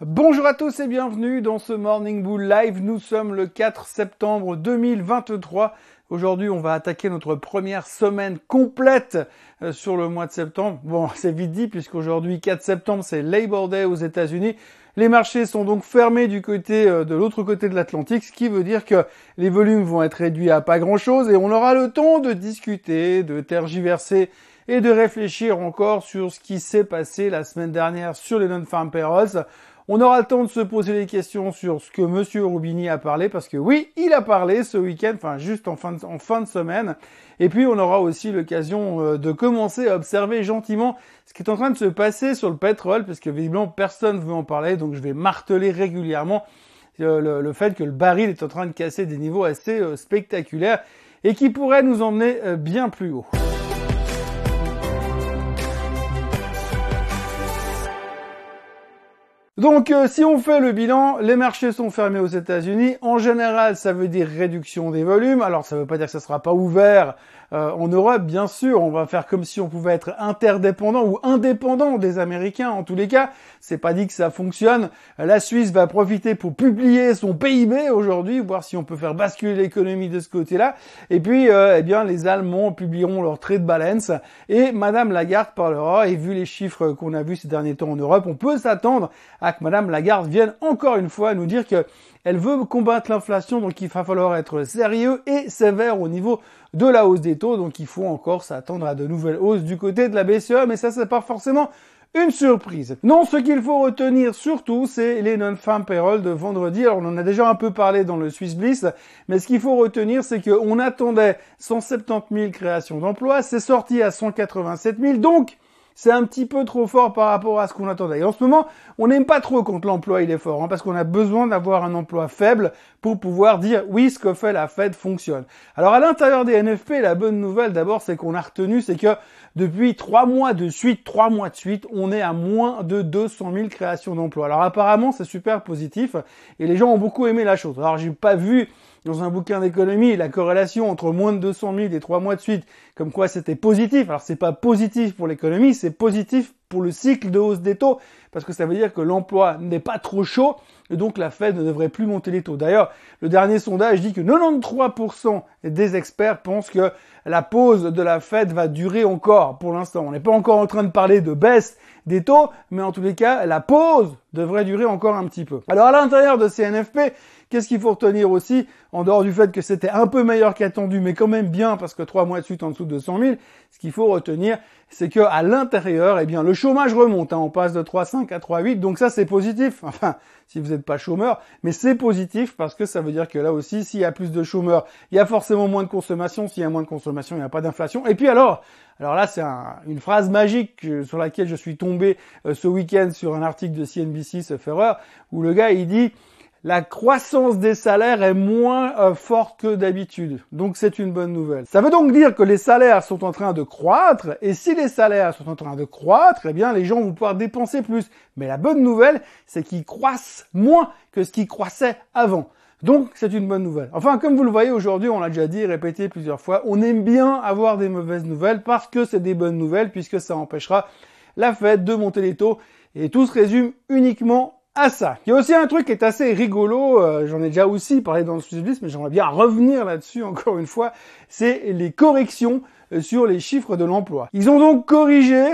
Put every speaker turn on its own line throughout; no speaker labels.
Bonjour à tous et bienvenue dans ce Morning Bull Live. Nous sommes le 4 septembre 2023. Aujourd'hui, on va attaquer notre première semaine complète euh, sur le mois de septembre. Bon, c'est vite dit puisqu'aujourd'hui, 4 septembre, c'est Labor Day aux États-Unis. Les marchés sont donc fermés du côté euh, de l'autre côté de l'Atlantique, ce qui veut dire que les volumes vont être réduits à pas grand-chose et on aura le temps de discuter, de tergiverser et de réfléchir encore sur ce qui s'est passé la semaine dernière sur les non-farm payrolls. On aura le temps de se poser des questions sur ce que Monsieur Roubini a parlé, parce que oui, il a parlé ce week-end, enfin juste en fin, de, semaine. Et puis on aura aussi l'occasion euh, de commencer à observer gentiment ce qui est en train de se passer sur le pétrole, parce que visiblement personne ne veut en parler, donc je vais marteler régulièrement euh, le, fait que le baril est en train de casser des niveaux assez euh, spectaculaires et qui pourrait nous emmener bien plus haut. Donc euh, si on fait le bilan, les marchés sont fermés aux États-Unis. En général, ça veut dire réduction des volumes. Alors ça ne veut pas dire que ça sera pas ouvert euh, en Europe, bien sûr. On va faire comme si on pouvait être interdépendant ou indépendant des Américains. En tous les cas, c'est pas dit que ça fonctionne. La Suisse va profiter pour publier son PIB aujourd'hui, voir si on peut faire basculer l'économie de ce côté-là. Et puis, euh, eh bien, les Allemands publieront leur trade balance et Madame Lagarde parlera. Et vu les chiffres qu'on a vus ces derniers temps en Europe, on peut s'attendre à Madame Lagarde vienne encore une fois nous dire que elle veut combattre l'inflation, donc il va falloir être sérieux et sévère au niveau de la hausse des taux, donc il faut encore s'attendre à de nouvelles hausses du côté de la BCE, mais ça c'est pas forcément une surprise. Non, ce qu'il faut retenir surtout, c'est les non-farm payroll de vendredi. Alors, on en a déjà un peu parlé dans le Swiss Bliss, mais ce qu'il faut retenir, c'est qu'on attendait 170 000 créations d'emplois, c'est sorti à 187 000, donc c'est un petit peu trop fort par rapport à ce qu'on attendait. Et en ce moment, on n'aime pas trop quand l'emploi il est fort, hein, parce qu'on a besoin d'avoir un emploi faible pour pouvoir dire oui, ce que fait la Fed fonctionne. Alors à l'intérieur des NFP, la bonne nouvelle d'abord, c'est qu'on a retenu, c'est que depuis trois mois de suite, trois mois de suite, on est à moins de 200 000 créations d'emplois. Alors apparemment, c'est super positif et les gens ont beaucoup aimé la chose. Alors j'ai pas vu dans un bouquin d'économie la corrélation entre moins de 200 000 et trois mois de suite, comme quoi c'était positif. Alors c'est pas positif pour l'économie, c'est positif pour le cycle de hausse des taux, parce que ça veut dire que l'emploi n'est pas trop chaud, et donc la Fed ne devrait plus monter les taux. D'ailleurs, le dernier sondage dit que 93% des experts pensent que la pause de la Fed va durer encore pour l'instant. On n'est pas encore en train de parler de baisse des taux, mais en tous les cas, la pause devrait durer encore un petit peu. Alors à l'intérieur de ces NFP, Qu'est-ce qu'il faut retenir aussi, en dehors du fait que c'était un peu meilleur qu'attendu, mais quand même bien, parce que trois mois de suite en dessous de 100 000, ce qu'il faut retenir, c'est que à l'intérieur, eh bien, le chômage remonte. Hein, on passe de 3,5 à 3,8, donc ça c'est positif. Enfin, si vous n'êtes pas chômeur, mais c'est positif parce que ça veut dire que là aussi, s'il y a plus de chômeurs, il y a forcément moins de consommation. S'il y a moins de consommation, il n'y a pas d'inflation. Et puis alors, alors là, c'est une phrase magique sur laquelle je suis tombé euh, ce week-end sur un article de CNBC, ce où le gars il dit la croissance des salaires est moins euh, forte que d'habitude. Donc c'est une bonne nouvelle. Ça veut donc dire que les salaires sont en train de croître et si les salaires sont en train de croître, eh bien les gens vont pouvoir dépenser plus. Mais la bonne nouvelle, c'est qu'ils croissent moins que ce qui croissait avant. Donc c'est une bonne nouvelle. Enfin, comme vous le voyez aujourd'hui, on l'a déjà dit et répété plusieurs fois, on aime bien avoir des mauvaises nouvelles parce que c'est des bonnes nouvelles puisque ça empêchera la fête de monter les taux et tout se résume uniquement à ça. Il y a aussi un truc qui est assez rigolo, euh, j'en ai déjà aussi parlé dans le Swiss mais j'aimerais bien revenir là-dessus encore une fois, c'est les corrections euh, sur les chiffres de l'emploi. Ils ont donc corrigé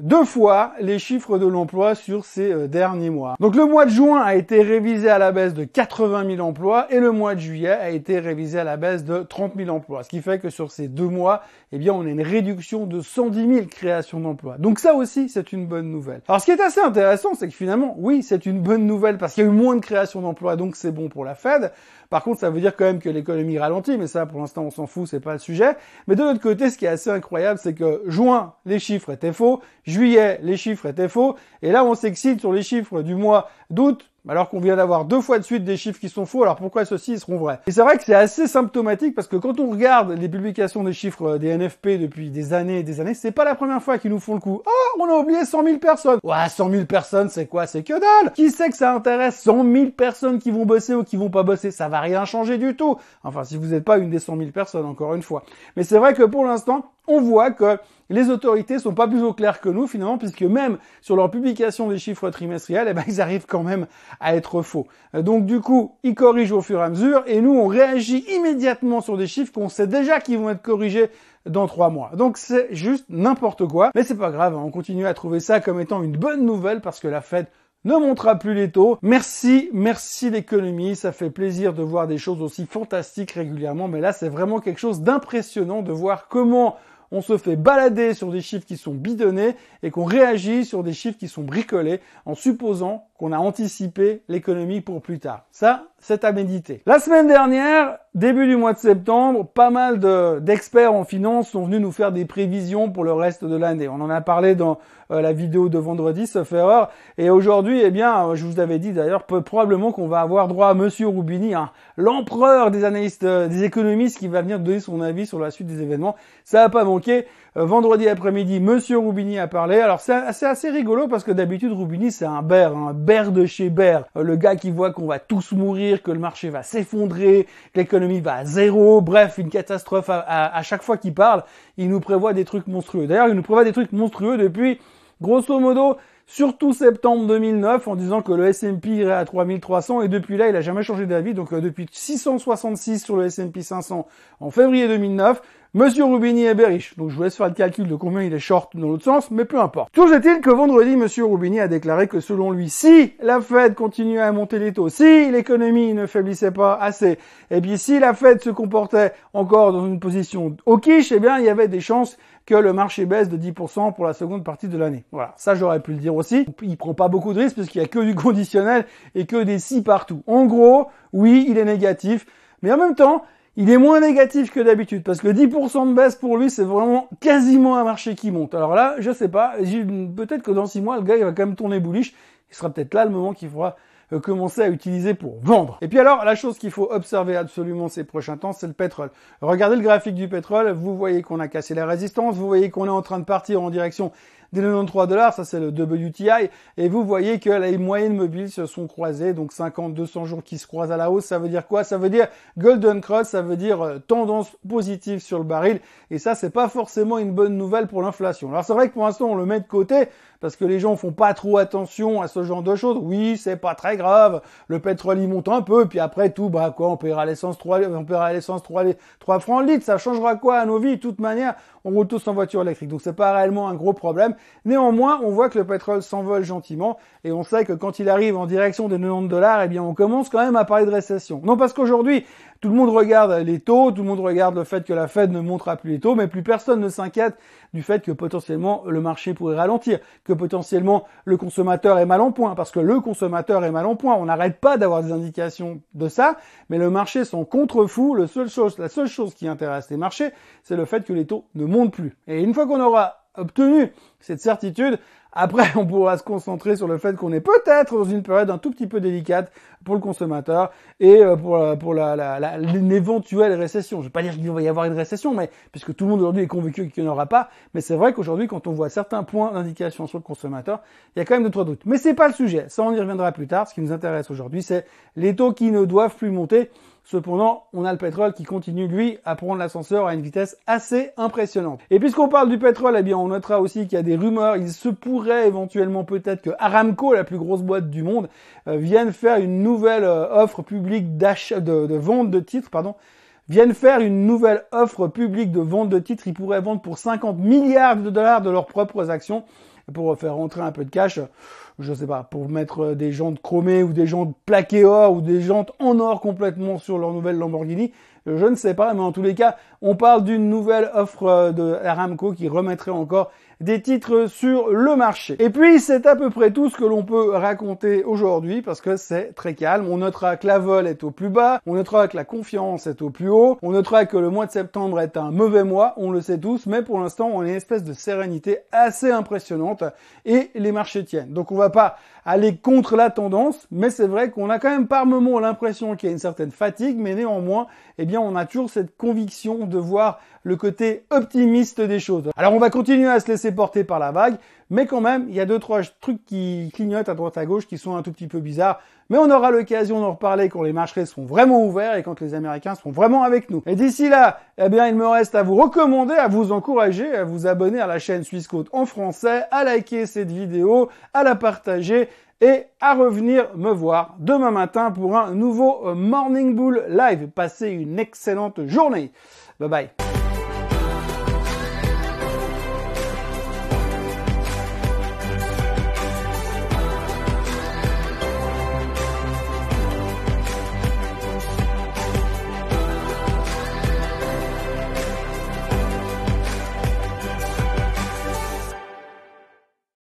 deux fois les chiffres de l'emploi sur ces euh, derniers mois. Donc le mois de juin a été révisé à la baisse de 80 000 emplois et le mois de juillet a été révisé à la baisse de 30 000 emplois. Ce qui fait que sur ces deux mois, eh bien, on a une réduction de 110 000 créations d'emplois. Donc ça aussi, c'est une bonne nouvelle. Alors ce qui est assez intéressant, c'est que finalement, oui, c'est une bonne nouvelle parce qu'il y a eu moins de créations d'emplois, donc c'est bon pour la Fed. Par contre, ça veut dire quand même que l'économie ralentit, mais ça, pour l'instant, on s'en fout, c'est pas le sujet. Mais de l'autre côté, ce qui est assez incroyable, c'est que juin, les chiffres étaient faux, juillet, les chiffres étaient faux, et là, on s'excite sur les chiffres du mois d'août, alors qu'on vient d'avoir deux fois de suite des chiffres qui sont faux, alors pourquoi ceux-ci seront vrais? Et c'est vrai que c'est assez symptomatique parce que quand on regarde les publications des chiffres euh, des NFP depuis des années et des années, c'est pas la première fois qu'ils nous font le coup. Oh, on a oublié 100 000 personnes. Ouais, 100 000 personnes, c'est quoi? C'est que dalle Qui sait que ça intéresse 100 000 personnes qui vont bosser ou qui vont pas bosser? Ça va rien changer du tout. Enfin, si vous n'êtes pas une des 100 000 personnes, encore une fois. Mais c'est vrai que pour l'instant, on voit que les autorités sont pas plus au clair que nous finalement, puisque même sur leur publication des chiffres trimestriels, eh ben, ils arrivent quand même à être faux. Euh, donc du coup, ils corrigent au fur et à mesure, et nous, on réagit immédiatement sur des chiffres qu'on sait déjà qu'ils vont être corrigés dans trois mois. Donc c'est juste n'importe quoi, mais c'est pas grave, on continue à trouver ça comme étant une bonne nouvelle parce que la Fed ne montera plus les taux. Merci, merci l'économie, ça fait plaisir de voir des choses aussi fantastiques régulièrement, mais là c'est vraiment quelque chose d'impressionnant de voir comment on se fait balader sur des chiffres qui sont bidonnés et qu'on réagit sur des chiffres qui sont bricolés en supposant qu'on a anticipé l'économie pour plus tard. Ça, c'est à méditer. La semaine dernière, début du mois de septembre, pas mal d'experts en finance sont venus nous faire des prévisions pour le reste de l'année. On en a parlé dans euh, la vidéo de vendredi, sauf erreur. Et aujourd'hui, eh bien, je vous avais dit d'ailleurs, probablement qu'on va avoir droit à Monsieur Roubini, hein, l'empereur des analystes, euh, des économistes, qui va venir donner son avis sur la suite des événements. Ça n'a pas manqué. Euh, vendredi après-midi, Monsieur Roubini a parlé. Alors c'est assez, rigolo parce que d'habitude Roubini c'est un bear, un bear de chez bear, euh, le gars qui voit qu'on va tous mourir, que le marché va s'effondrer, que l'économie va à zéro, bref une catastrophe à, chaque fois qu'il parle. Il nous prévoit des trucs monstrueux. D'ailleurs il nous prévoit des trucs monstrueux depuis grosso modo surtout septembre 2009 en disant que le S&P irait à 3300 et depuis là il a jamais changé d'avis donc euh, depuis 666 sur le S&P 500 en février 2009 Monsieur Rubini est bearish, donc je vous laisse faire le calcul de combien il est short dans l'autre sens, mais peu importe. Toujours est-il que vendredi, Monsieur Rubini a déclaré que selon lui, si la Fed continuait à monter les taux, si l'économie ne faiblissait pas assez, et puis si la Fed se comportait encore dans une position au quiche, eh bien il y avait des chances que le marché baisse de 10% pour la seconde partie de l'année. Voilà, ça j'aurais pu le dire aussi. Il prend pas beaucoup de risques parce qu'il y a que du conditionnel et que des si partout. En gros, oui, il est négatif, mais en même temps, il est moins négatif que d'habitude parce que 10% de baisse pour lui, c'est vraiment quasiment un marché qui monte. Alors là, je sais pas, peut-être que dans 6 mois, le gars, il va quand même tourner bullish. Il sera peut-être là le moment qu'il faudra euh, commencer à utiliser pour vendre. Et puis alors, la chose qu'il faut observer absolument ces prochains temps, c'est le pétrole. Regardez le graphique du pétrole, vous voyez qu'on a cassé la résistance, vous voyez qu'on est en train de partir en direction des 93 dollars, ça c'est le WTI, et vous voyez que les moyennes mobiles se sont croisées, donc 50, 200 jours qui se croisent à la hausse, ça veut dire quoi? Ça veut dire Golden Cross, ça veut dire euh, tendance positive sur le baril, et ça c'est pas forcément une bonne nouvelle pour l'inflation. Alors c'est vrai que pour l'instant on le met de côté, parce que les gens font pas trop attention à ce genre de choses. Oui, c'est pas très grave, le pétrole il monte un peu, puis après tout, bah quoi, on paiera l'essence 3, on paiera l'essence 3, 3 francs le litre, ça changera quoi à nos vies? De toute manière, on roule tous en voiture électrique, donc c'est pas réellement un gros problème. Néanmoins, on voit que le pétrole s'envole gentiment et on sait que quand il arrive en direction des 90 dollars, eh bien, on commence quand même à parler de récession. Non parce qu'aujourd'hui, tout le monde regarde les taux, tout le monde regarde le fait que la Fed ne montrera plus les taux, mais plus personne ne s'inquiète du fait que potentiellement le marché pourrait ralentir, que potentiellement le consommateur est mal en point, parce que le consommateur est mal en point. On n'arrête pas d'avoir des indications de ça, mais le marché s'en contrefou. Le seul chose, la seule chose qui intéresse les marchés, c'est le fait que les taux ne montent plus. Et une fois qu'on aura obtenu cette certitude, après, on pourra se concentrer sur le fait qu'on est peut-être dans une période un tout petit peu délicate pour le consommateur et euh, pour, pour la, la, une éventuelle récession. Je ne vais pas dire qu'il va y avoir une récession, mais puisque tout le monde aujourd'hui est convaincu qu'il n'y en aura pas, mais c'est vrai qu'aujourd'hui, quand on voit certains points d'indication sur le consommateur, il y a quand même de trois doutes. Mais c'est pas le sujet. Ça, on y reviendra plus tard. Ce qui nous intéresse aujourd'hui, c'est les taux qui ne doivent plus monter. Cependant, on a le pétrole qui continue, lui, à prendre l'ascenseur à une vitesse assez impressionnante. Et puisqu'on parle du pétrole, eh bien, on notera aussi qu'il y a des rumeurs. Il se pourrait éventuellement peut-être que Aramco, la plus grosse boîte du monde, euh, vienne faire une nouvelle euh, offre publique d'achat, de, vente de titres, pardon, viennent faire une nouvelle offre publique de vente de titres. Ils pourraient vendre pour 50 milliards de dollars de leurs propres actions pour faire rentrer un peu de cash je sais pas, pour mettre des jantes chromées ou des jantes plaquées or ou des jantes en or complètement sur leur nouvelle Lamborghini. Je ne sais pas, mais en tous les cas, on parle d'une nouvelle offre de Aramco qui remettrait encore des titres sur le marché. Et puis, c'est à peu près tout ce que l'on peut raconter aujourd'hui parce que c'est très calme. On notera que la vol est au plus bas, on notera que la confiance est au plus haut, on notera que le mois de septembre est un mauvais mois, on le sait tous, mais pour l'instant, on a une espèce de sérénité assez impressionnante et les marchés tiennent. Donc, on va pas aller contre la tendance, mais c'est vrai qu'on a quand même par moments l'impression qu'il y a une certaine fatigue, mais néanmoins, eh bien, on a toujours cette conviction voir le côté optimiste des choses. Alors on va continuer à se laisser porter par la vague, mais quand même, il y a deux, trois trucs qui clignotent à droite à gauche qui sont un tout petit peu bizarres. Mais on aura l'occasion d'en reparler quand les marchés seront vraiment ouverts et quand les Américains seront vraiment avec nous. Et d'ici là, eh bien, il me reste à vous recommander, à vous encourager, à vous abonner à la chaîne Suisse Côte en français, à liker cette vidéo, à la partager et à revenir me voir demain matin pour un nouveau Morning Bull Live. Passez une excellente journée. Bye bye.